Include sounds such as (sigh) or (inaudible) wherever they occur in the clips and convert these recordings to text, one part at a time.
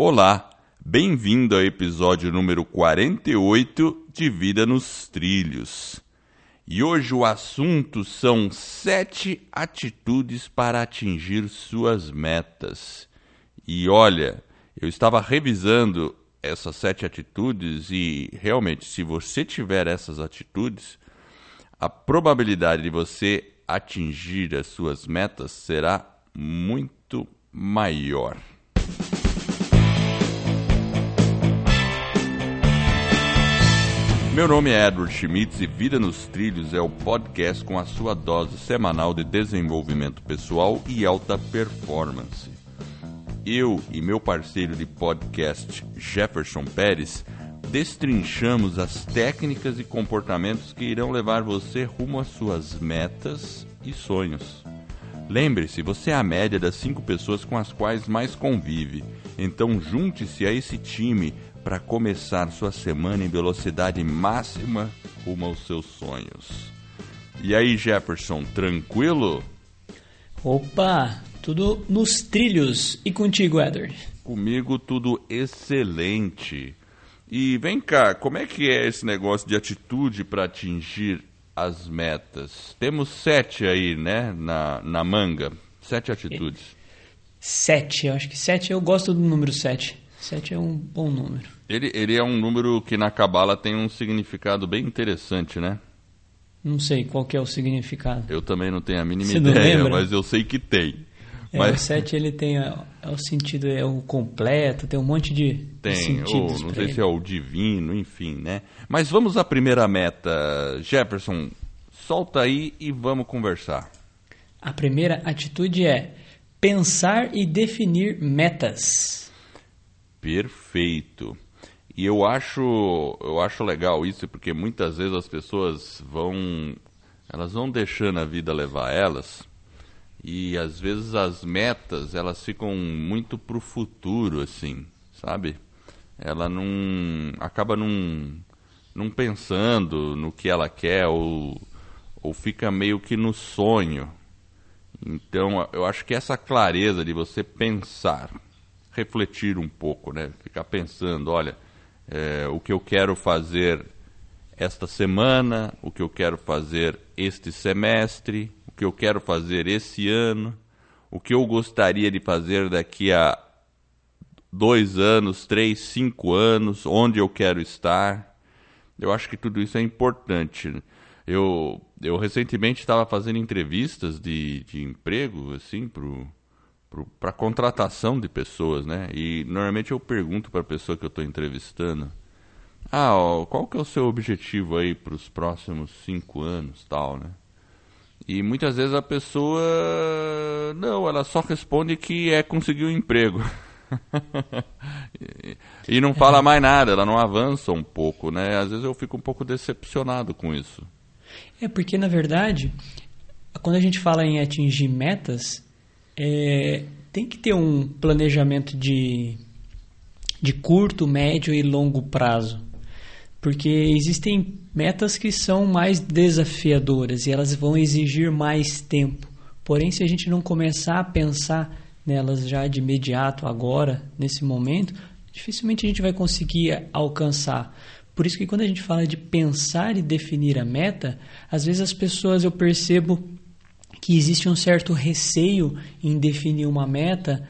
Olá, bem-vindo ao episódio número 48 de Vida nos Trilhos. E hoje o assunto são sete atitudes para atingir suas metas. E olha, eu estava revisando essas sete atitudes e realmente, se você tiver essas atitudes, a probabilidade de você atingir as suas metas será muito maior. Meu nome é Edward Schmitz e Vida nos Trilhos é o podcast com a sua dose semanal de desenvolvimento pessoal e alta performance. Eu e meu parceiro de podcast, Jefferson Pérez, destrinchamos as técnicas e comportamentos que irão levar você rumo às suas metas e sonhos. Lembre-se, você é a média das cinco pessoas com as quais mais convive, então junte-se a esse time para começar sua semana em velocidade máxima rumo aos seus sonhos. E aí, Jefferson, tranquilo? Opa, tudo nos trilhos. E contigo, Edward? Comigo tudo excelente. E vem cá, como é que é esse negócio de atitude para atingir as metas? Temos sete aí, né, na, na manga. Sete atitudes. Sete, eu acho que sete, eu gosto do número sete. Sete é um bom número. Ele, ele é um número que na Cabala tem um significado bem interessante, né? Não sei qual que é o significado. Eu também não tenho a mínima Você ideia, mas eu sei que tem. É, mas O sete ele tem é, é o sentido, é o completo, tem um monte de, de tem, sentidos. ou não sei ele. se é o divino, enfim, né? Mas vamos à primeira meta. Jefferson, solta aí e vamos conversar. A primeira atitude é pensar e definir metas. Perfeito. E eu acho, eu acho legal isso porque muitas vezes as pessoas vão, elas vão deixando a vida levar elas e às vezes as metas elas ficam muito pro futuro assim, sabe? Ela não acaba não, não pensando no que ela quer ou, ou fica meio que no sonho. Então eu acho que essa clareza de você pensar refletir um pouco, né? Ficar pensando, olha, é, o que eu quero fazer esta semana, o que eu quero fazer este semestre, o que eu quero fazer esse ano, o que eu gostaria de fazer daqui a dois anos, três, cinco anos, onde eu quero estar. Eu acho que tudo isso é importante. Eu, eu recentemente estava fazendo entrevistas de, de emprego, assim, pro para contratação de pessoas, né? E normalmente eu pergunto para a pessoa que eu estou entrevistando, ah, ó, qual que é o seu objetivo aí para os próximos cinco anos, tal, né? E muitas vezes a pessoa, não, ela só responde que é conseguir um emprego. (laughs) e, não fala mais nada, ela não avança um pouco, né? Às vezes eu fico um pouco decepcionado com isso. É porque, na verdade, quando a gente fala em atingir metas, é, tem que ter um planejamento de, de curto, médio e longo prazo. Porque existem metas que são mais desafiadoras e elas vão exigir mais tempo. Porém, se a gente não começar a pensar nelas já de imediato, agora, nesse momento, dificilmente a gente vai conseguir alcançar. Por isso que quando a gente fala de pensar e definir a meta, às vezes as pessoas eu percebo que existe um certo receio em definir uma meta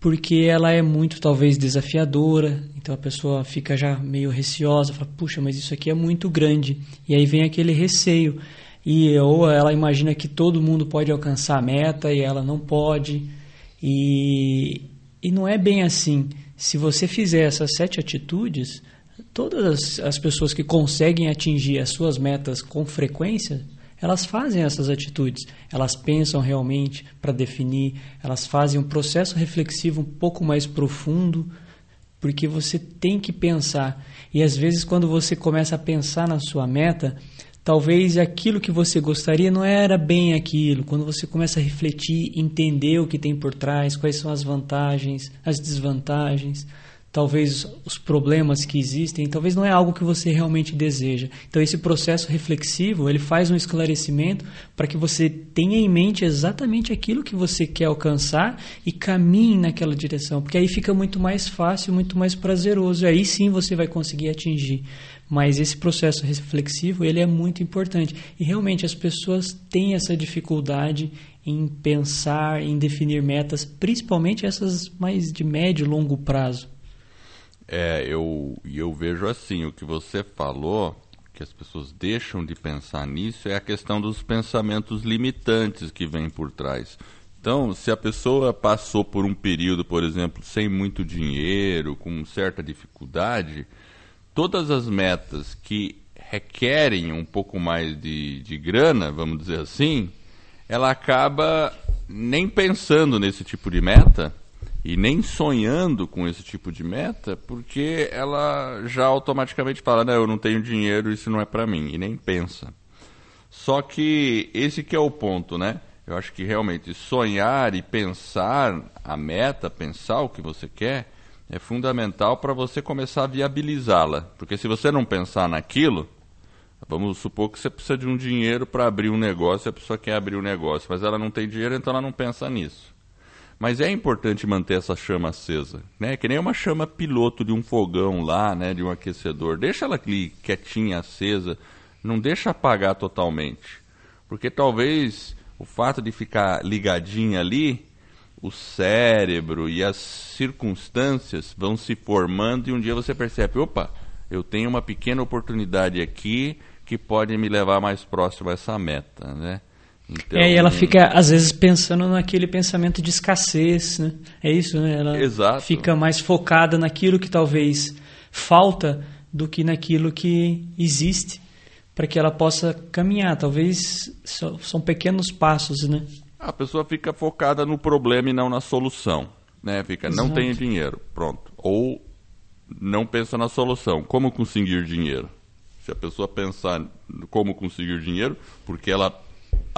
porque ela é muito talvez desafiadora, então a pessoa fica já meio receosa, fala, puxa, mas isso aqui é muito grande. E aí vem aquele receio. E ou ela imagina que todo mundo pode alcançar a meta e ela não pode. E, e não é bem assim. Se você fizer essas sete atitudes, todas as, as pessoas que conseguem atingir as suas metas com frequência, elas fazem essas atitudes, elas pensam realmente para definir, elas fazem um processo reflexivo um pouco mais profundo, porque você tem que pensar. E às vezes, quando você começa a pensar na sua meta, talvez aquilo que você gostaria não era bem aquilo. Quando você começa a refletir, entender o que tem por trás, quais são as vantagens, as desvantagens, talvez os problemas que existem, talvez não é algo que você realmente deseja. Então esse processo reflexivo, ele faz um esclarecimento para que você tenha em mente exatamente aquilo que você quer alcançar e caminhe naquela direção, porque aí fica muito mais fácil, muito mais prazeroso, aí sim você vai conseguir atingir. Mas esse processo reflexivo, ele é muito importante. E realmente as pessoas têm essa dificuldade em pensar, em definir metas, principalmente essas mais de médio e longo prazo. É, eu, eu vejo assim, o que você falou, que as pessoas deixam de pensar nisso, é a questão dos pensamentos limitantes que vêm por trás. Então, se a pessoa passou por um período, por exemplo, sem muito dinheiro, com certa dificuldade, todas as metas que requerem um pouco mais de, de grana, vamos dizer assim, ela acaba nem pensando nesse tipo de meta e nem sonhando com esse tipo de meta, porque ela já automaticamente fala, não, eu não tenho dinheiro, isso não é para mim, e nem pensa. Só que esse que é o ponto, né? Eu acho que realmente sonhar e pensar a meta, pensar o que você quer, é fundamental para você começar a viabilizá-la. Porque se você não pensar naquilo, Vamos supor que você precisa de um dinheiro para abrir um negócio, a pessoa quer abrir um negócio, mas ela não tem dinheiro, então ela não pensa nisso. Mas é importante manter essa chama acesa, né? Que nem uma chama piloto de um fogão lá, né? De um aquecedor. Deixa ela ali quietinha, acesa, não deixa apagar totalmente. Porque talvez o fato de ficar ligadinha ali, o cérebro e as circunstâncias vão se formando e um dia você percebe, opa, eu tenho uma pequena oportunidade aqui que pode me levar mais próximo a essa meta, né? Então, é, e ela fica, às vezes, pensando naquele pensamento de escassez, né? É isso, né? Ela exato. fica mais focada naquilo que talvez falta do que naquilo que existe para que ela possa caminhar. Talvez são pequenos passos, né? A pessoa fica focada no problema e não na solução, né? Fica, Exato. não tenho dinheiro, pronto. Ou não pensa na solução. Como conseguir dinheiro? Se a pessoa pensar como conseguir dinheiro, porque ela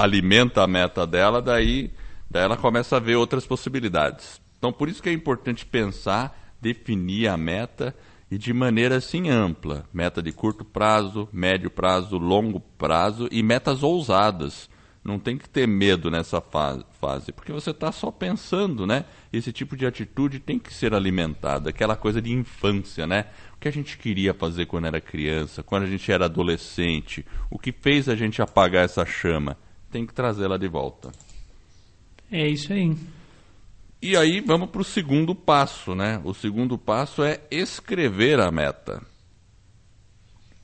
alimenta a meta dela, daí, daí ela começa a ver outras possibilidades. Então, por isso que é importante pensar, definir a meta e de maneira assim ampla. Meta de curto prazo, médio prazo, longo prazo e metas ousadas. Não tem que ter medo nessa fase, porque você está só pensando, né? Esse tipo de atitude tem que ser alimentada, aquela coisa de infância, né? O que a gente queria fazer quando era criança, quando a gente era adolescente, o que fez a gente apagar essa chama, tem que trazê-la de volta. É isso aí. E aí vamos para o segundo passo, né? O segundo passo é escrever a meta.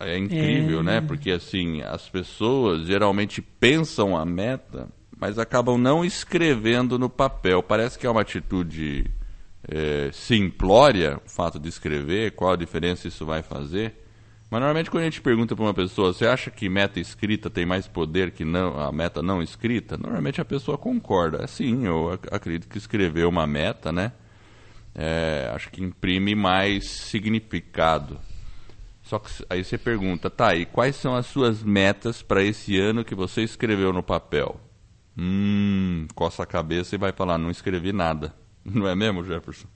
É incrível, né? é... né? Porque assim, as pessoas geralmente pensam a meta, mas acabam não escrevendo no papel. Parece que é uma atitude é, simplória o fato de escrever, qual a diferença isso vai fazer. Mas normalmente quando a gente pergunta para uma pessoa, você acha que meta escrita tem mais poder que não, a meta não escrita? Normalmente a pessoa concorda. É, sim, eu acredito que escrever uma meta, né? É, acho que imprime mais significado. Só que aí você pergunta, tá, e quais são as suas metas para esse ano que você escreveu no papel? Hum, coça a cabeça e vai falar, não escrevi nada. (laughs) Não é mesmo, Jefferson?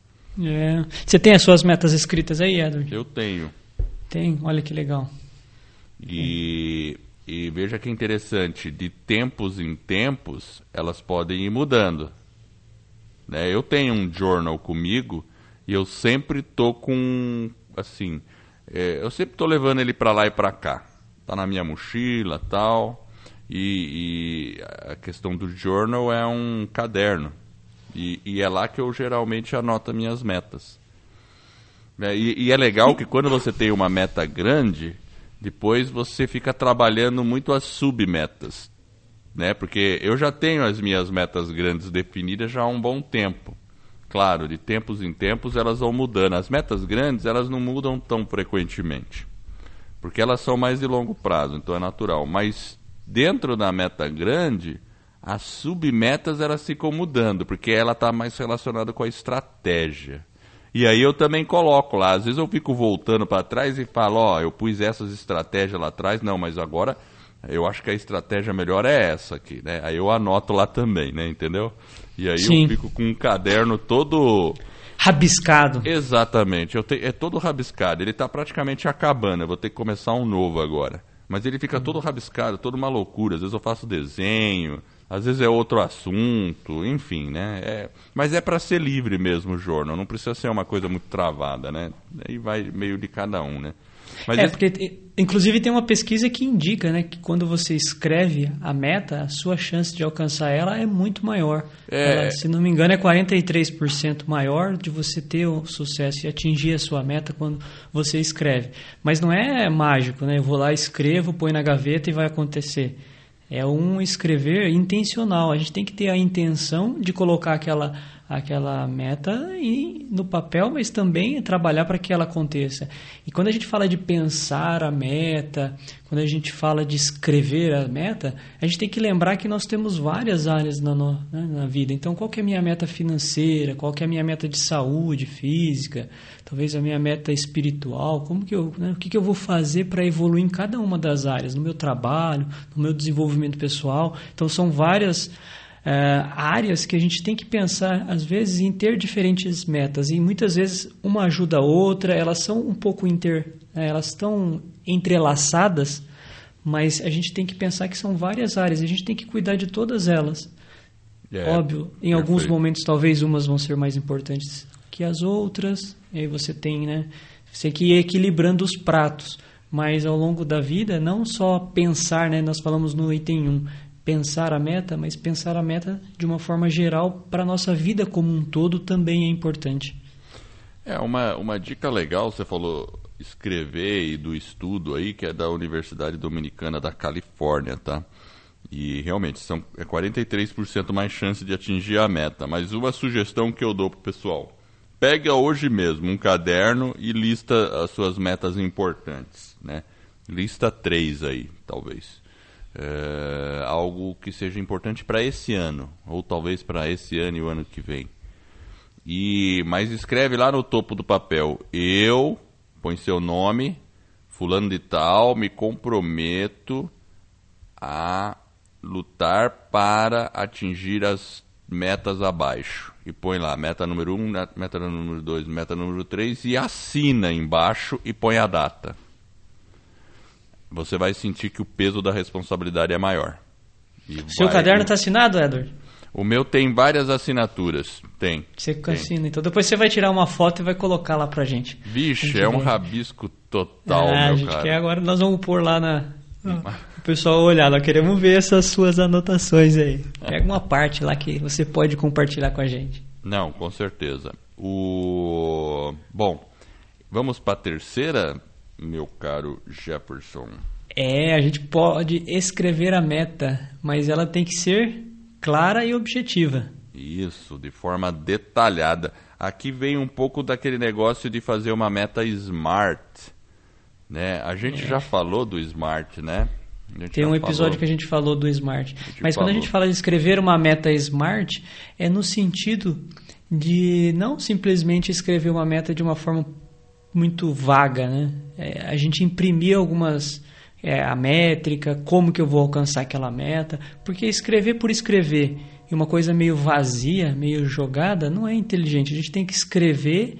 É. Você tem as suas metas escritas aí, Edward? Eu tenho. Tem, olha que legal. E, e veja que interessante, de tempos em tempos, elas podem ir mudando. Né? Eu tenho um journal comigo e eu sempre tô com, assim, é, eu sempre estou levando ele para lá e para cá. Tá na minha mochila, tal. E, e, a questão do journal é um caderno. E, e, é lá que eu geralmente anoto minhas metas. É, e, e, é legal que quando você tem uma meta grande, depois você fica trabalhando muito as submetas. Né? Porque eu já tenho as minhas metas grandes definidas já há um bom tempo. Claro, de tempos em tempos elas vão mudando. As metas grandes, elas não mudam tão frequentemente. Porque elas são mais de longo prazo, então é natural. Mas dentro da meta grande, as submetas elas ficam mudando, porque ela está mais relacionada com a estratégia. E aí eu também coloco lá, às vezes eu fico voltando para trás e falo, ó, oh, eu pus essas estratégias lá atrás, não, mas agora eu acho que a estratégia melhor é essa aqui, né? Aí eu anoto lá também, né? Entendeu? E aí Sim. eu fico com um caderno todo rabiscado. Exatamente, eu te, é todo rabiscado. Ele está praticamente acabando. Eu vou ter que começar um novo agora. Mas ele fica todo rabiscado, toda uma loucura. Às vezes eu faço desenho, às vezes é outro assunto, enfim, né? É, mas é para ser livre mesmo o jornal, não precisa ser uma coisa muito travada, né? Aí vai meio de cada um, né? Mas é, porque inclusive tem uma pesquisa que indica né, que quando você escreve a meta, a sua chance de alcançar ela é muito maior. É... Ela, se não me engano, é 43% maior de você ter o sucesso e atingir a sua meta quando você escreve. Mas não é mágico, né? Eu vou lá, escrevo, põe na gaveta e vai acontecer. É um escrever intencional. A gente tem que ter a intenção de colocar aquela aquela meta e no papel, mas também trabalhar para que ela aconteça. E quando a gente fala de pensar a meta, quando a gente fala de escrever a meta, a gente tem que lembrar que nós temos várias áreas na, no, né, na vida. Então, qual é a minha meta financeira? Qual é a minha meta de saúde física? Talvez a minha meta espiritual? Como que eu, né, o que, que eu vou fazer para evoluir em cada uma das áreas? No meu trabalho, no meu desenvolvimento pessoal. Então, são várias áreas que a gente tem que pensar, às vezes, em ter diferentes metas. E muitas vezes uma ajuda a outra, elas são um pouco inter. Uh, elas estão entrelaçadas, mas a gente tem que pensar que são várias áreas, a gente tem que cuidar de todas elas. É, Óbvio, em alguns momentos talvez umas vão ser mais importantes que as outras, e aí você tem, né? Você tem que ir equilibrando os pratos mas ao longo da vida, não só pensar, né? Nós falamos no item 1, pensar a meta, mas pensar a meta de uma forma geral para a nossa vida como um todo também é importante. É, uma, uma dica legal, você falou escrever e do estudo aí, que é da Universidade Dominicana da Califórnia, tá? E realmente são é 43% mais chance de atingir a meta. Mas uma sugestão que eu dou pro pessoal: pega hoje mesmo um caderno e lista as suas metas importantes, né? Lista três aí, talvez é, algo que seja importante para esse ano, ou talvez para esse ano e o ano que vem. E mas escreve lá no topo do papel: eu, põe seu nome, fulano de tal, me comprometo a lutar para atingir as metas abaixo. E põe lá meta número 1, um, meta número 2, meta número 3 e assina embaixo e põe a data você vai sentir que o peso da responsabilidade é maior. E Seu vai... caderno está assinado, Edward? O meu tem várias assinaturas. Tem. Você tem. assina. Então depois você vai tirar uma foto e vai colocar lá pra gente. Vixe, gente é um rabisco total, ah, meu a gente cara. Quer, agora nós vamos pôr lá na. O pessoal olhar, nós queremos ver essas suas anotações aí. Pega uma parte lá que você pode compartilhar com a gente. Não, com certeza. O bom, vamos para a terceira meu caro Jefferson? É, a gente pode escrever a meta, mas ela tem que ser clara e objetiva. Isso, de forma detalhada. Aqui vem um pouco daquele negócio de fazer uma meta smart. Né? A gente é. já falou do smart, né? Tem um episódio falou. que a gente falou do smart. Mas falou. quando a gente fala de escrever uma meta smart, é no sentido de não simplesmente escrever uma meta de uma forma muito vaga, né? É, a gente imprimir algumas é, a métrica, como que eu vou alcançar aquela meta, porque escrever por escrever e uma coisa meio vazia, meio jogada, não é inteligente. A gente tem que escrever,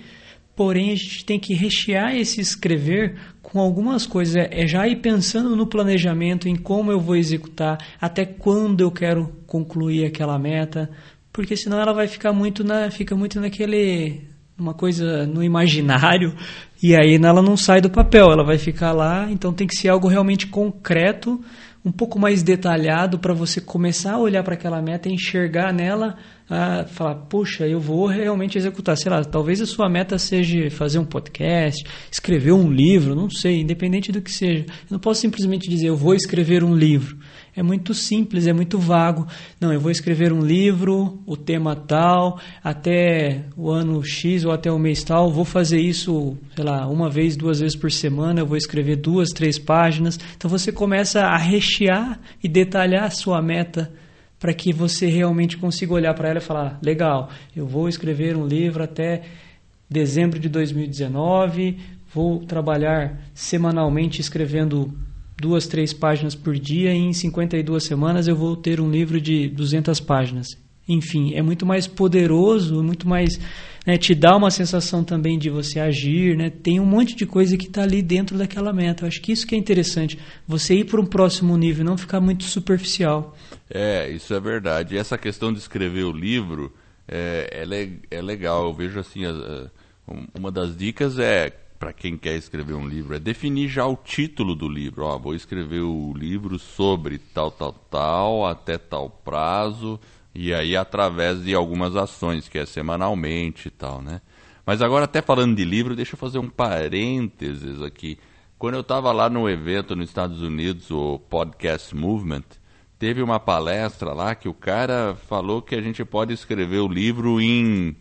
porém a gente tem que rechear esse escrever com algumas coisas. É, é já ir pensando no planejamento, em como eu vou executar, até quando eu quero concluir aquela meta, porque senão ela vai ficar muito na, fica muito naquele uma coisa no imaginário e aí ela não sai do papel, ela vai ficar lá, então tem que ser algo realmente concreto, um pouco mais detalhado para você começar a olhar para aquela meta enxergar nela a falar, puxa, eu vou realmente executar. Sei lá, talvez a sua meta seja fazer um podcast, escrever um livro, não sei, independente do que seja. Eu não posso simplesmente dizer, eu vou escrever um livro. É muito simples, é muito vago. Não, eu vou escrever um livro, o tema tal, até o ano X ou até o mês tal, vou fazer isso, sei lá, uma vez, duas vezes por semana, eu vou escrever duas, três páginas. Então você começa a rechear e detalhar a sua meta para que você realmente consiga olhar para ela e falar: legal, eu vou escrever um livro até dezembro de 2019, vou trabalhar semanalmente escrevendo duas, três páginas por dia e em 52 semanas eu vou ter um livro de 200 páginas. Enfim, é muito mais poderoso, muito mais né? te dá uma sensação também de você agir, né? tem um monte de coisa que está ali dentro daquela meta. Eu acho que isso que é interessante, você ir para um próximo nível, não ficar muito superficial. É, isso é verdade. E essa questão de escrever o livro é, é, é legal. Eu vejo assim, uma das dicas é para quem quer escrever um livro é definir já o título do livro. Ó, vou escrever o livro sobre tal, tal, tal, até tal prazo, e aí através de algumas ações, que é semanalmente e tal, né? Mas agora, até falando de livro, deixa eu fazer um parênteses aqui. Quando eu estava lá no evento nos Estados Unidos, o Podcast Movement, teve uma palestra lá que o cara falou que a gente pode escrever o livro em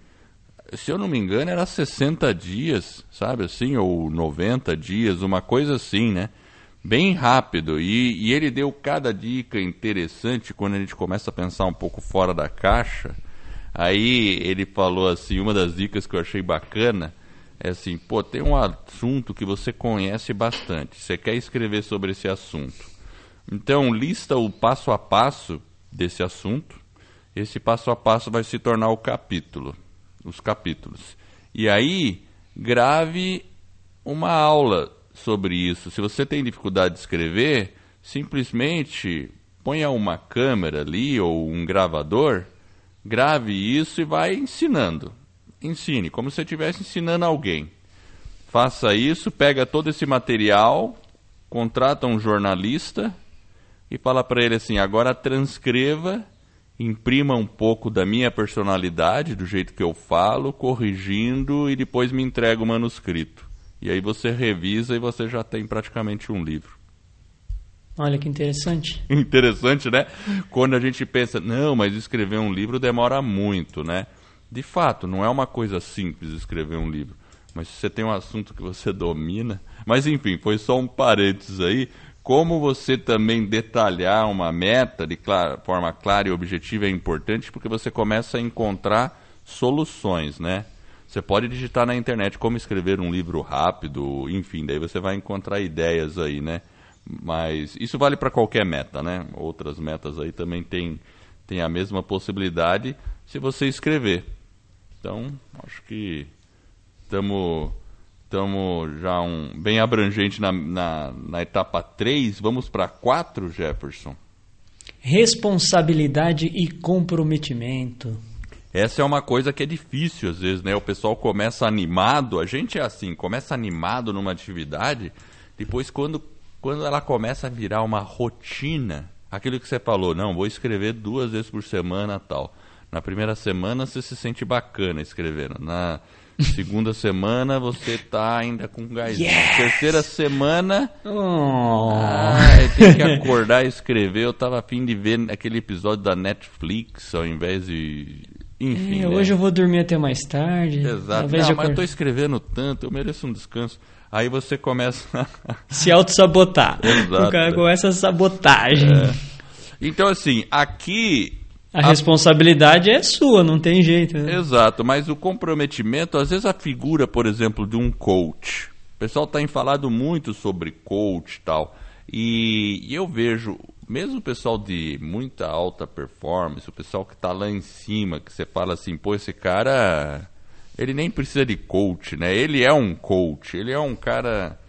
se eu não me engano, era 60 dias, sabe assim, ou 90 dias, uma coisa assim, né? Bem rápido. E, e, ele deu cada dica interessante quando a gente começa a pensar um pouco fora da caixa. Aí ele falou assim, uma das dicas que eu achei bacana é assim, pô, tem um assunto que você conhece bastante, você quer escrever sobre esse assunto. Então, lista o passo a passo desse assunto. Esse passo a passo vai se tornar o capítulo os capítulos. E aí, grave uma aula sobre isso. Se você tem dificuldade de escrever, simplesmente ponha uma câmera ali ou um gravador, grave isso e vai ensinando. Ensine, como se você estivesse ensinando alguém. Faça isso, pega todo esse material, contrata um jornalista e fala para ele assim: agora transcreva imprima um pouco da minha personalidade, do jeito que eu falo, corrigindo e depois me entrega o manuscrito. E aí você revisa e você já tem praticamente um livro. Olha que interessante. (laughs) Interessante, né? Quando a gente pensa, não, mas escrever um livro demora muito, né? De fato, não é uma coisa simples escrever um livro. Mas se você tem um assunto que você domina. Mas enfim, foi só um parênteses aí como você também detalhar uma meta de clara, forma clara e objetiva é importante porque você começa a encontrar soluções, né? Você pode digitar na internet como escrever um livro rápido, enfim, daí você vai encontrar ideias aí, né? Mas isso vale para qualquer meta, né? Outras metas aí também tem, tem a mesma possibilidade se você escrever. Então, acho que estamos Estamos já um, bem abrangente na, na, na etapa 3. Vamos para 4, Jefferson? Responsabilidade e comprometimento. Essa é uma coisa que é difícil às vezes, né? O pessoal começa animado, a gente é assim, começa animado numa atividade, depois quando, quando ela começa a virar uma rotina, aquilo que você falou, não, vou escrever duas vezes por semana tal. Na primeira semana você se sente bacana escrevendo. Na Segunda semana você tá ainda com gás. Yes! Terceira semana. Oh. Ai, tem que (laughs) acordar e escrever. Eu tava afim de ver aquele episódio da Netflix ao invés de. Enfim. É, né? Hoje eu vou dormir até mais tarde. Exato. Não, mas eu tô escrevendo tanto, eu mereço um descanso. Aí você começa a (laughs) se auto-sabotar. Exato. O cara começa a sabotagem. É. Então, assim, aqui a, a, responsabilidade é sua, não tem jeito. Né? Exato, mas o comprometimento, às vezes a figura, por exemplo, de um coach. O pessoal tem falado muito sobre coach e tal. E, e eu vejo, mesmo o pessoal de muita alta performance, o pessoal que está lá em cima, que você fala assim, pô, esse cara, ele nem precisa de coach, né? Ele é um coach, ele é um cara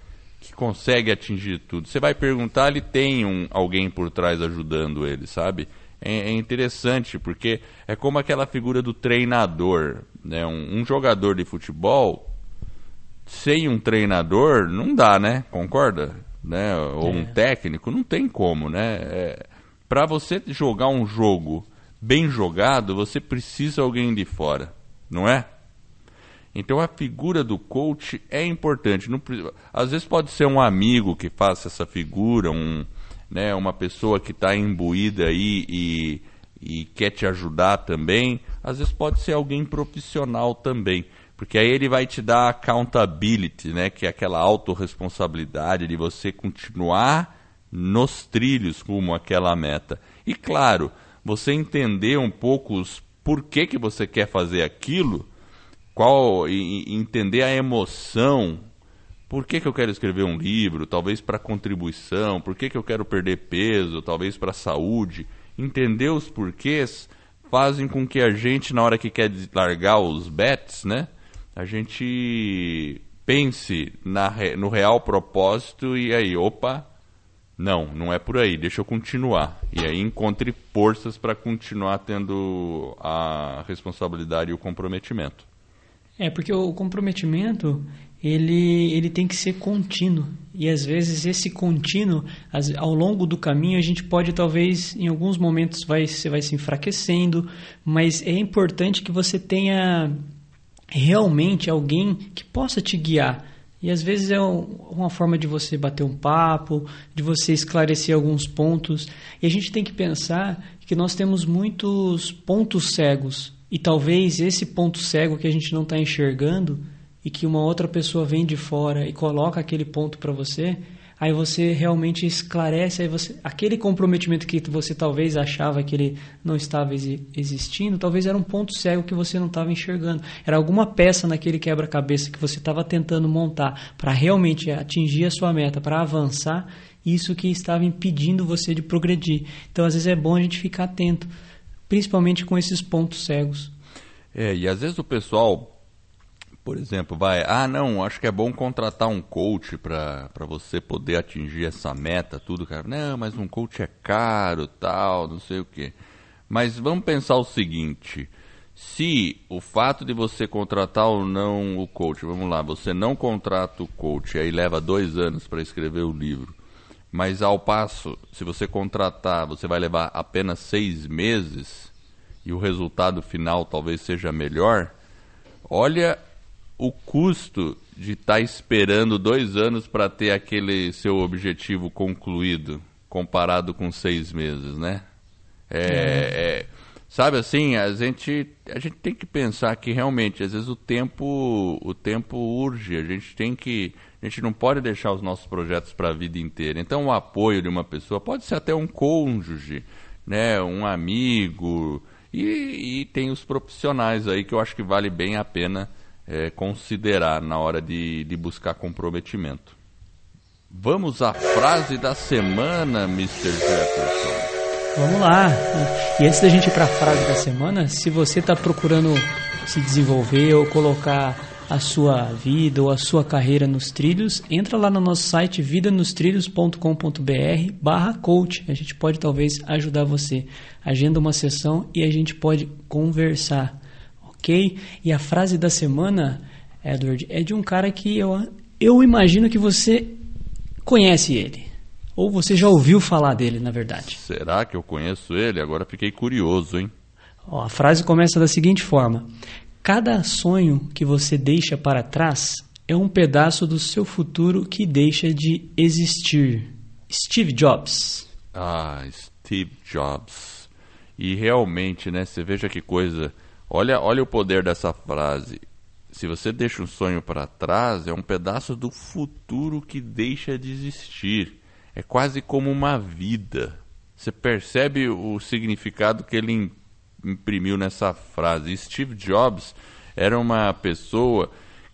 que consegue atingir tudo. Você vai perguntar, ele tem um, alguém por trás ajudando ele, sabe? É, é interessante, porque é como aquela figura do treinador. Né? Um, um, jogador de futebol, sem um treinador, não dá, né? Concorda? Né? Ou é. um técnico, não tem como, né? É, Para você jogar um jogo bem jogado, você precisa de alguém de fora, não é? Então a figura do coach é importante. Não, às vezes pode ser um amigo que faça essa figura, um, né, uma pessoa que está imbuída aí e, e quer te ajudar também, às vezes pode ser alguém profissional também. Porque aí ele vai te dar accountability, né, que é aquela autorresponsabilidade de você continuar nos trilhos rumo àquela meta. E claro, você entender um pouco os por que, você quer fazer aquilo, qual e entender a emoção por que, que eu quero escrever um livro? Talvez para contribuição. Por que, que eu quero perder peso? Talvez para saúde. Entender os porquês fazem com que a gente, na hora que quer largar os bets, né? A gente pense na, no real propósito e aí, opa, não, não é por aí, deixa eu continuar. E aí encontre forças para continuar tendo a responsabilidade e o comprometimento. É, porque o comprometimento, ele, ele tem que ser contínuo. E às vezes esse contínuo, ao longo do caminho, a gente pode talvez, em alguns momentos, vai, você vai se enfraquecendo, mas é importante que você tenha realmente alguém que possa te guiar e às vezes é uma forma de você bater um papo, de você esclarecer alguns pontos. E a gente tem que pensar que nós temos muitos pontos cegos. E talvez esse ponto cego que a gente não está enxergando e que uma outra pessoa vem de fora e coloca aquele ponto para você, aí você realmente esclarece, aí você, aquele comprometimento que você talvez achava que ele não estava existindo, talvez era um ponto cego que você não estava enxergando. Era alguma peça naquele quebra-cabeça que você estava tentando montar para realmente atingir a sua meta, para avançar, isso que estava impedindo você de progredir. Então, às vezes é bom a gente ficar atento, principalmente com esses pontos cegos. É, e às vezes o pessoal por exemplo, vai, ah, não, acho que é bom contratar um coach para você poder atingir essa meta, tudo, cara. Não, mas um coach é caro, tal, não sei o quê. Mas vamos pensar o seguinte: se o fato de você contratar ou não o coach, vamos lá, você não contrata o coach, aí leva dois anos para escrever o livro, mas ao passo, se você contratar, você vai levar apenas seis meses e o resultado final talvez seja melhor. Olha o custo de estar tá esperando dois anos para ter aquele seu objetivo concluído, comparado com seis meses, né? É, é. sabe assim, a gente, a gente tem que pensar que realmente, às vezes o tempo, o tempo urge, a gente tem que, a gente não pode deixar os nossos projetos para a vida inteira. Então, o apoio de uma pessoa pode ser até um cônjuge, né, um amigo, e, e tem os profissionais aí que eu acho que vale bem a pena é, considerar na hora de, de buscar comprometimento. Vamos à frase da semana, Mr. Jefferson. Vamos lá. E antes da gente ir para a frase da semana, se você está procurando se desenvolver ou colocar a sua vida ou a sua carreira nos trilhos, entra lá no nosso site vidanostrilhos.com.br barra coach. A gente pode talvez ajudar você. Agenda uma sessão e a gente pode conversar ok? E a frase da semana, Edward, é de um cara que eu, eu imagino que você conhece ele. Ou você já ouviu falar dele, na verdade. Será que eu conheço ele? Agora fiquei curioso, hein? Ó, a frase começa da seguinte forma: Cada sonho que você deixa para trás é um pedaço do seu futuro que deixa de existir. Steve Jobs. Ah, Steve Jobs. E realmente, né? Você veja que coisa Olha, olha o poder dessa frase. Se você deixa um sonho para trás, é um pedaço do futuro que deixa de existir. É quase como uma vida. Você percebe o significado que ele imprimiu nessa frase. Steve Jobs era uma pessoa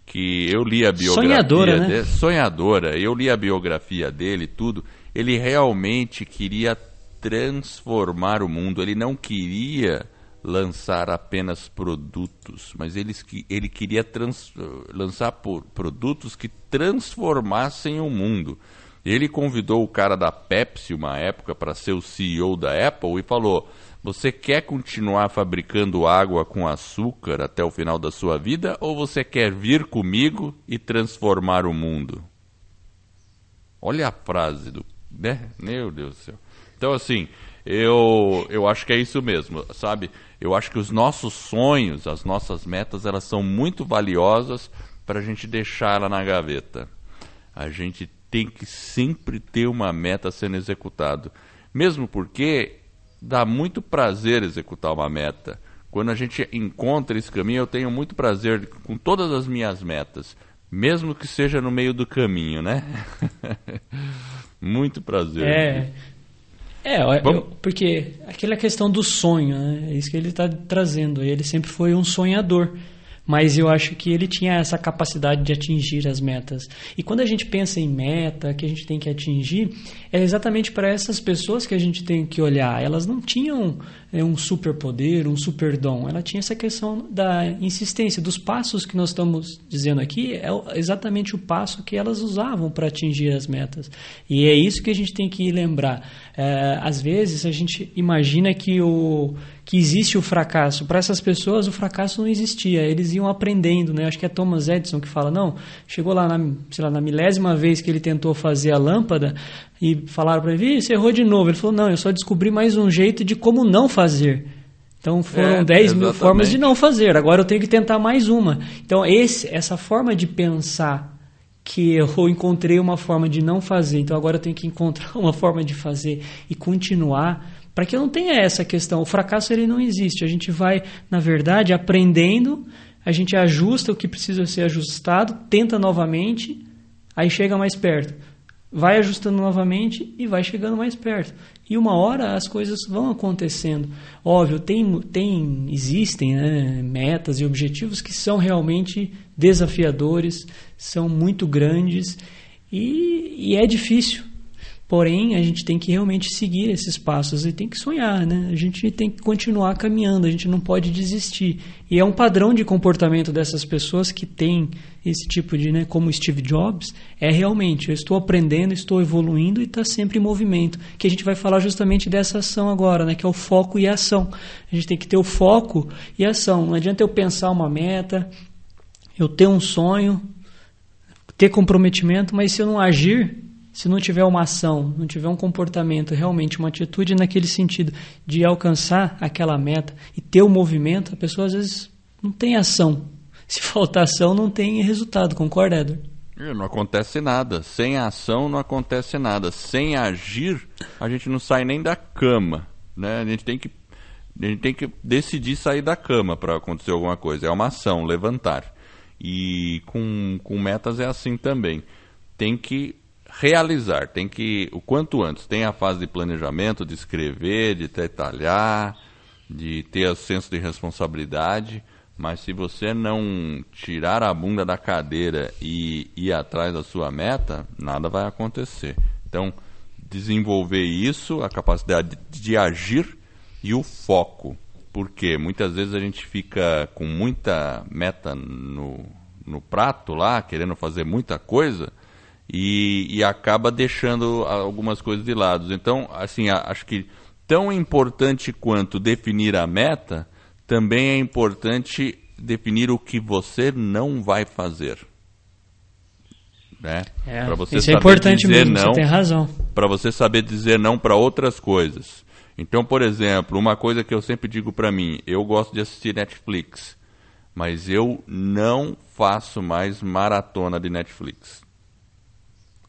que eu li a biografia sonhadora, né? dele, sonhadora. Eu li a biografia dele, tudo. Ele realmente queria transformar o mundo. Ele não queria lançar apenas produtos, mas eles, ele queria trans, lançar por, produtos que transformassem o mundo. Ele convidou o cara da Pepsi, uma época, para ser o CEO da Apple e falou: Você quer continuar fabricando água com açúcar até o final da sua vida ou você quer vir comigo e transformar o mundo? Olha a frase do. Né? Meu Deus do céu. Então, assim, eu, eu acho que é isso mesmo, sabe? Eu acho que os nossos sonhos, as nossas metas, elas são muito valiosas para a gente deixar ela na gaveta. A gente tem que sempre ter uma meta sendo executada. Mesmo porque dá muito prazer executar uma meta. Quando a gente encontra esse caminho, eu tenho muito prazer com todas as minhas metas, mesmo que seja no meio do caminho, né? (laughs) muito prazer. É, é, eu, porque aquela questão do sonho, né? é isso que ele está trazendo. Ele sempre foi um sonhador. Mas eu acho que ele tinha essa capacidade de atingir as metas. E quando a gente pensa em meta, que a gente tem que atingir, é exatamente para essas pessoas que a gente tem que olhar. Elas não tinham é, um superpoder, um super dom. Ela tinha essa questão da insistência, dos passos que nós estamos dizendo aqui, é exatamente o passo que elas usavam para atingir as metas. E é isso que a gente tem que lembrar. É, às vezes a gente imagina que o que existe o fracasso. Para essas pessoas, o fracasso não existia. Eles iam aprendendo, né? Acho que é Thomas Edison que fala, não, chegou lá na, sei lá, na milésima vez que ele tentou fazer a lâmpada e falaram para ele, você errou de novo. Ele falou, não, eu só descobri mais um jeito de como não fazer. Então foram é, 10 mil formas de não fazer. Agora eu tenho que tentar mais uma. Então esse, essa forma de pensar que eu encontrei uma forma de não fazer, então agora eu tenho que encontrar (laughs) uma forma de fazer e continuar para que não tenha essa questão. O fracasso ele não existe. A gente vai, na verdade, aprendendo, a gente ajusta o que precisa ser ajustado, tenta novamente, aí chega mais perto. Vai ajustando novamente e vai chegando mais perto. E uma hora as coisas vão acontecendo. Óbvio, tem, tem existem né, metas e objetivos que são realmente desafiadores, são muito grandes e, e é difícil. Porém, a gente tem que realmente seguir esses passos e tem que sonhar, né? A gente tem que continuar caminhando, a gente não pode desistir. E é um padrão de comportamento dessas pessoas que têm esse tipo de, né, como Steve Jobs, é realmente, eu estou aprendendo, estou evoluindo e está sempre em movimento. Que a gente vai falar justamente dessa ação agora, né, que é o foco e a ação. A gente tem que ter o foco e a ação. Não adianta eu pensar uma meta, eu ter um sonho, ter comprometimento, mas se eu não agir, se não tiver uma ação, não tiver um comportamento, realmente uma atitude naquele sentido de alcançar aquela meta e ter o movimento, a pessoa às vezes não tem ação. (laughs) Se faltar ação, não tem resultado, concorda, Edward? É, não acontece nada. Sem ação não acontece nada. Sem agir, a gente não sai nem da cama. Né? A, gente tem que, a gente tem que decidir sair da cama para acontecer alguma coisa. É uma ação, levantar. E com, com metas é assim também. Tem que realizar, tem que, o quanto antes, tem a fase de planejamento, de escrever, de detalhar, de ter o senso de responsabilidade, mas se você não tirar a bunda da cadeira e ir atrás da sua meta, nada vai acontecer. Então, desenvolver isso, a capacidade de agir e o foco. Porque muitas vezes a gente fica com muita meta no, no prato lá, querendo fazer muita coisa, e, e acaba deixando algumas coisas de lado. Então, assim, acho que tão importante quanto definir a meta, também é importante definir o que você não vai fazer. Né? É, para você isso é saber é importante dizer mesmo, não, você tem razão. Para você saber dizer não para outras coisas. Então, por exemplo, uma coisa que eu sempre digo para mim, eu gosto de assistir Netflix, mas eu não faço mais maratona de Netflix.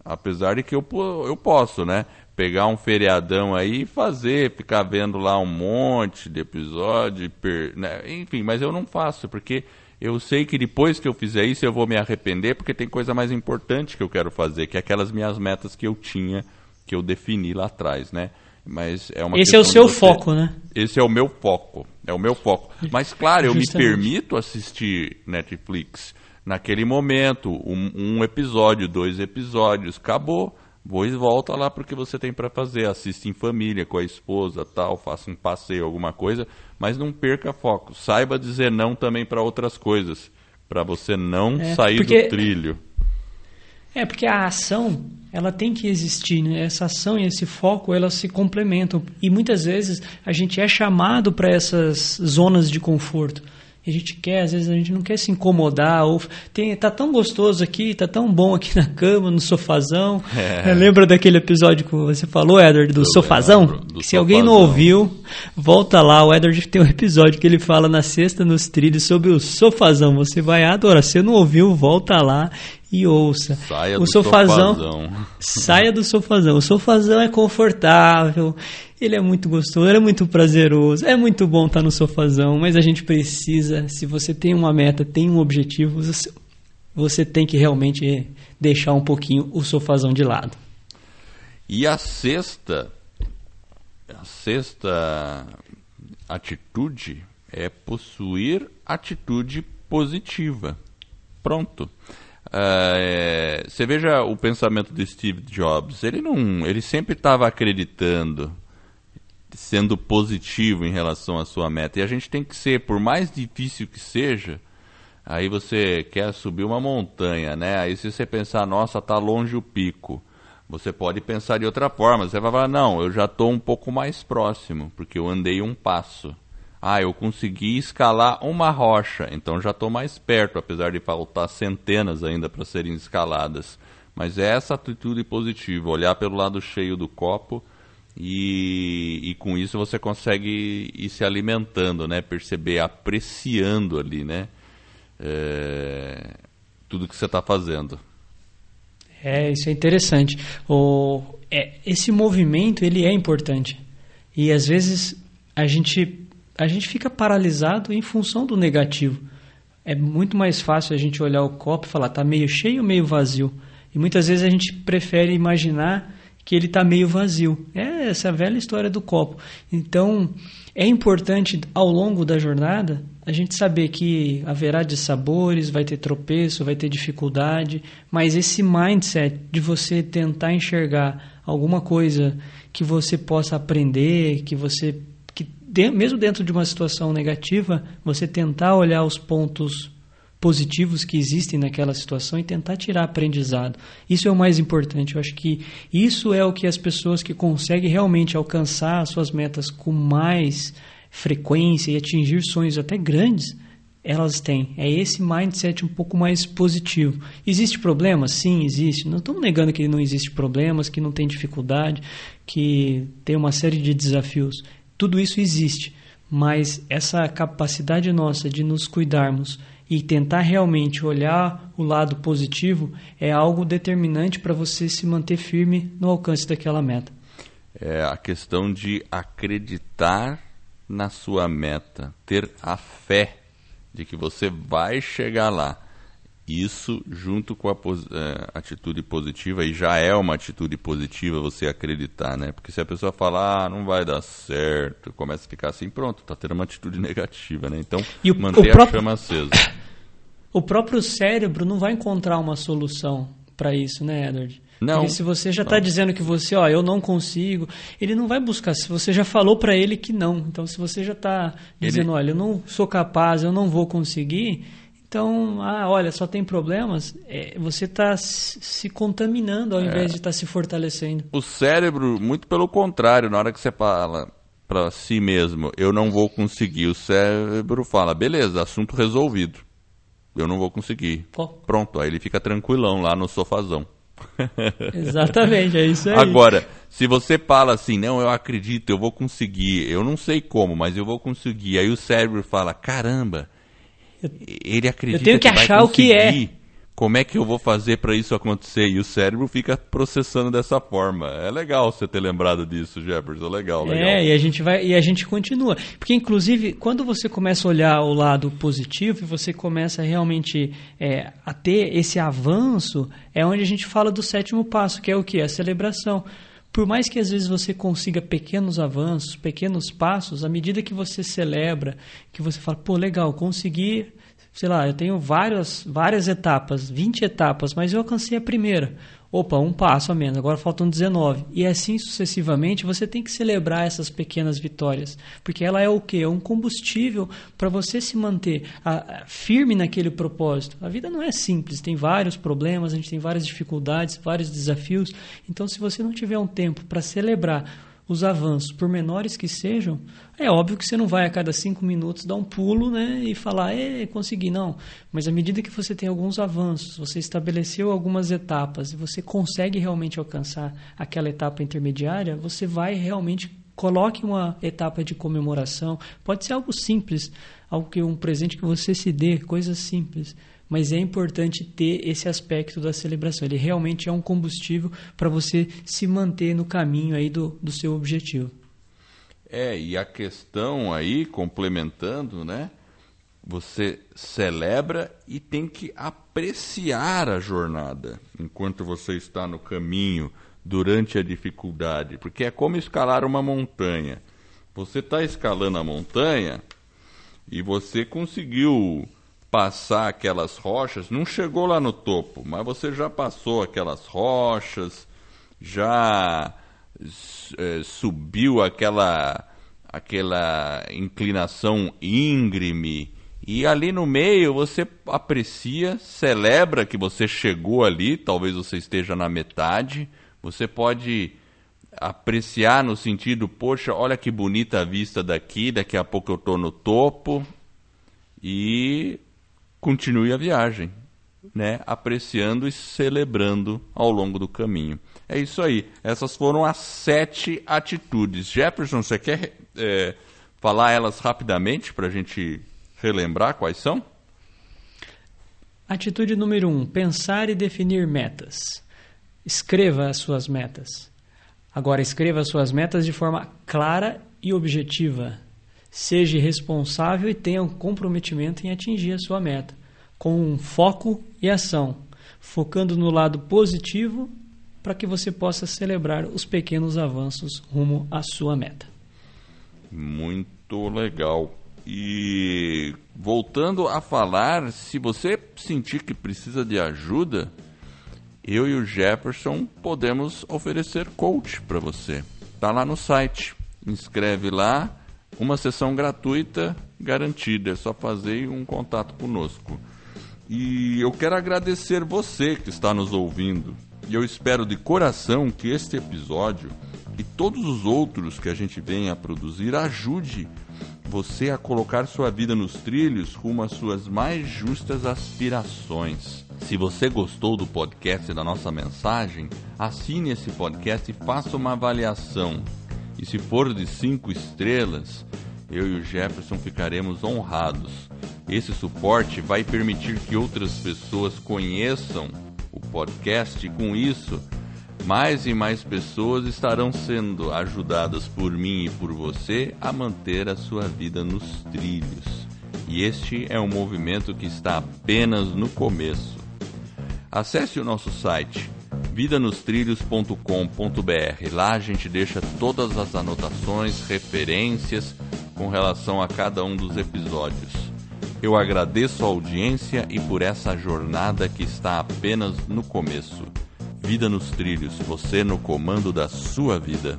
Apesar de que eu, eu posso, né? Pegar um feriadão aí e fazer, ficar vendo lá um monte de episódio, per, né? enfim, mas eu não faço, porque eu sei que depois que eu fizer isso eu vou me arrepender, porque tem coisa mais importante que eu quero fazer, que é aquelas minhas metas que eu tinha, que eu defini lá atrás, né? Mas é uma Esse é o seu foco, né? Esse é o meu foco. É o meu foco. Mas claro, eu me permito assistir Netflix naquele momento, um, um, episódio, dois episódios, acabou. E volta lá porque você tem para fazer, assiste em família, com a esposa, tal, faça um passeio, alguma coisa, mas não perca foco. Saiba dizer não também para outras coisas, para você não é, sair porque... do trilho. É, porque a ação, ela tem que existir, né? Essa ação e esse foco, elas se complementam. E muitas vezes a gente é chamado para essas zonas de conforto a gente quer, às vezes a gente não quer se incomodar, ou tem, tá tão gostoso aqui, tá tão bom aqui (laughs) na cama, no sofazão. É. (laughs) Lembra daquele episódio que você falou, Edward, do Eu sofazão? Do se sofazão. alguém não ouviu, volta lá, o Edward tem um episódio que ele fala na sexta nos trilhos sobre o sofazão. Você vai adorar. Se não ouviu, volta lá e ouça. Saia o do sofazão, sofazão. (laughs) Saia do sofazão. O sofazão é confortável, ele é muito gostoso, ele é muito prazeroso, é muito bom estar no sofazão, mas a gente precisa, se você tem uma meta, tem um objetivo, você tem que realmente deixar um pouquinho o sofazão de lado. E a sexta, a sexta atitude é possuir atitude positiva. Pronto. É, você veja o pensamento de Steve Jobs. Ele não, ele sempre estava acreditando, sendo positivo em relação à sua meta. E a gente tem que ser, por mais difícil que seja, aí você quer subir uma montanha, né? Aí se você pensar, nossa, tá longe o pico, você pode pensar de outra forma. Você vai falar, não, eu já estou um pouco mais próximo, porque eu andei um passo. Ah, eu consegui escalar uma rocha, então já estou mais perto, apesar de faltar centenas ainda para serem escaladas. Mas é essa atitude positiva, olhar pelo lado cheio do copo e, e com isso você consegue ir se alimentando, né? Perceber, apreciando ali, né? É, tudo que você está fazendo. É, isso é interessante. O, é, esse movimento ele é importante e às vezes a gente a gente fica paralisado em função do negativo. É muito mais fácil a gente olhar o copo e falar, está meio cheio meio vazio? E muitas vezes a gente prefere imaginar que ele está meio vazio. É essa velha história do copo. Então, é importante, ao longo da jornada, a gente saber que haverá de sabores, vai ter tropeço, vai ter dificuldade, mas esse mindset de você tentar enxergar alguma coisa que você possa aprender, que você de, mesmo dentro de uma situação negativa, você tentar olhar os pontos positivos que existem naquela situação e tentar tirar aprendizado. Isso é o mais importante. Eu acho que isso é o que as pessoas que conseguem realmente alcançar suas metas com mais frequência e atingir sonhos até grandes, elas têm. É esse mindset um pouco mais positivo. Existe problema? Sim, existe. Não estamos negando que não existe problemas, que não tem dificuldade, que tem uma série de desafios. Tudo isso existe, mas essa capacidade nossa de nos cuidarmos e tentar realmente olhar o lado positivo é algo determinante para você se manter firme no alcance daquela meta. É a questão de acreditar na sua meta, ter a fé de que você vai chegar lá. Isso, junto com a é, atitude positiva, e já é uma atitude positiva você acreditar, né? Porque se a pessoa falar, ah, não vai dar certo, começa a ficar assim, pronto, tá tendo uma atitude (laughs) negativa, né? Então, o, manter o próprio, a chama acesa. (coughs) O próprio cérebro não vai encontrar uma solução para isso, né, Edward? Não. Porque se você já está dizendo que você, ó, eu não consigo, ele não vai buscar. Se você já falou para ele que não, então se você já está dizendo, ele... olha, eu não sou capaz, eu não vou conseguir, então, ah, olha, só tem problemas. É, você está se contaminando ao invés é. de estar tá se fortalecendo. O cérebro, muito pelo contrário, na hora que você fala para si mesmo, eu não vou conseguir, o cérebro fala, beleza, assunto resolvido. Eu não vou conseguir. Oh. Pronto, aí ele fica tranquilão lá no sofazão. (laughs) Exatamente, é isso aí. Agora, se você fala assim, não, eu acredito, eu vou conseguir, eu não sei como, mas eu vou conseguir. Aí o cérebro fala, caramba, ele acredita eu tenho que, que achar o que é. Como é que eu vou fazer para isso acontecer? E o cérebro fica processando dessa forma. É legal você ter lembrado disso, Jefferson. Legal, legal. É, e a gente vai e a gente continua. Porque, inclusive, quando você começa a olhar o lado positivo e você começa realmente é, a ter esse avanço, é onde a gente fala do sétimo passo, que é o que? A celebração por mais que às vezes você consiga pequenos avanços, pequenos passos, à medida que você celebra, que você fala, pô, legal, consegui, sei lá, eu tenho várias, várias etapas, 20 etapas, mas eu alcancei a primeira opa, um passo a menos, agora faltam 19. E assim sucessivamente, você tem que celebrar essas pequenas vitórias, porque ela é o que? É um combustível para você se manter a, a, firme naquele propósito. A vida não é simples, tem vários problemas, a gente tem várias dificuldades, vários desafios. Então, se você não tiver um tempo para celebrar os avanços, por menores que sejam, é óbvio que você não vai a cada cinco minutos dar um pulo né, e falar, é, consegui, não. Mas à medida que você tem alguns avanços, você estabeleceu algumas etapas e você consegue realmente alcançar aquela etapa intermediária, você vai realmente coloque uma etapa de comemoração. Pode ser algo simples, algo que um presente que você se dê, coisas simples mas é importante ter esse aspecto da celebração. Ele realmente é um combustível para você se manter no caminho aí do, do seu objetivo. É, e a questão aí, complementando, né? Você celebra e tem que apreciar a jornada enquanto você está no caminho, durante a dificuldade. Porque é como escalar uma montanha. Você está escalando a montanha e você conseguiu passar aquelas rochas, não chegou lá no topo, mas você já passou aquelas rochas, já é, subiu aquela aquela inclinação íngreme e ali no meio você aprecia, celebra que você chegou ali, talvez você esteja na metade. Você pode apreciar no sentido, poxa, olha que bonita a vista daqui, daqui a pouco eu estou no topo. E continue a viagem, né? apreciando e celebrando ao longo do caminho. É isso aí. Essas foram as sete atitudes. Jefferson, você quer é, falar elas rapidamente para a gente relembrar quais são? Atitude número um: pensar e definir metas. Escreva as suas metas. Agora, escreva as suas metas de forma clara e objetiva. Seja responsável e tenha um comprometimento em atingir a sua meta, com um foco e ação, focando no lado positivo para que você possa celebrar os pequenos avanços rumo à sua meta. Muito legal. E voltando a falar, se você sentir que precisa de ajuda, eu e o Jefferson podemos oferecer coach para você. Tá lá no site. Inscreve lá, uma sessão gratuita garantida. É só fazer um contato conosco. E eu quero agradecer você que está nos ouvindo. E eu espero de coração que este episódio e todos os outros que a gente vem a produzir ajude você a colocar sua vida nos trilhos rumo às suas mais justas aspirações. Se você gostou do podcast e da nossa mensagem, assine esse podcast e faça uma avaliação. E se for de cinco estrelas, eu e o Jefferson ficaremos honrados. Esse suporte vai permitir que outras pessoas conheçam o podcast e, com isso, mais e mais pessoas estarão sendo ajudadas por mim e por você a manter a sua vida nos trilhos. E este é um movimento que está apenas no começo. Acesse o nosso site vidanostrilhos.com.br. Lá a gente deixa todas as anotações, referências com relação a cada um dos episódios. Eu agradeço a audiência e por essa jornada que está apenas no começo. Vida nos Trilhos, você no comando da sua vida.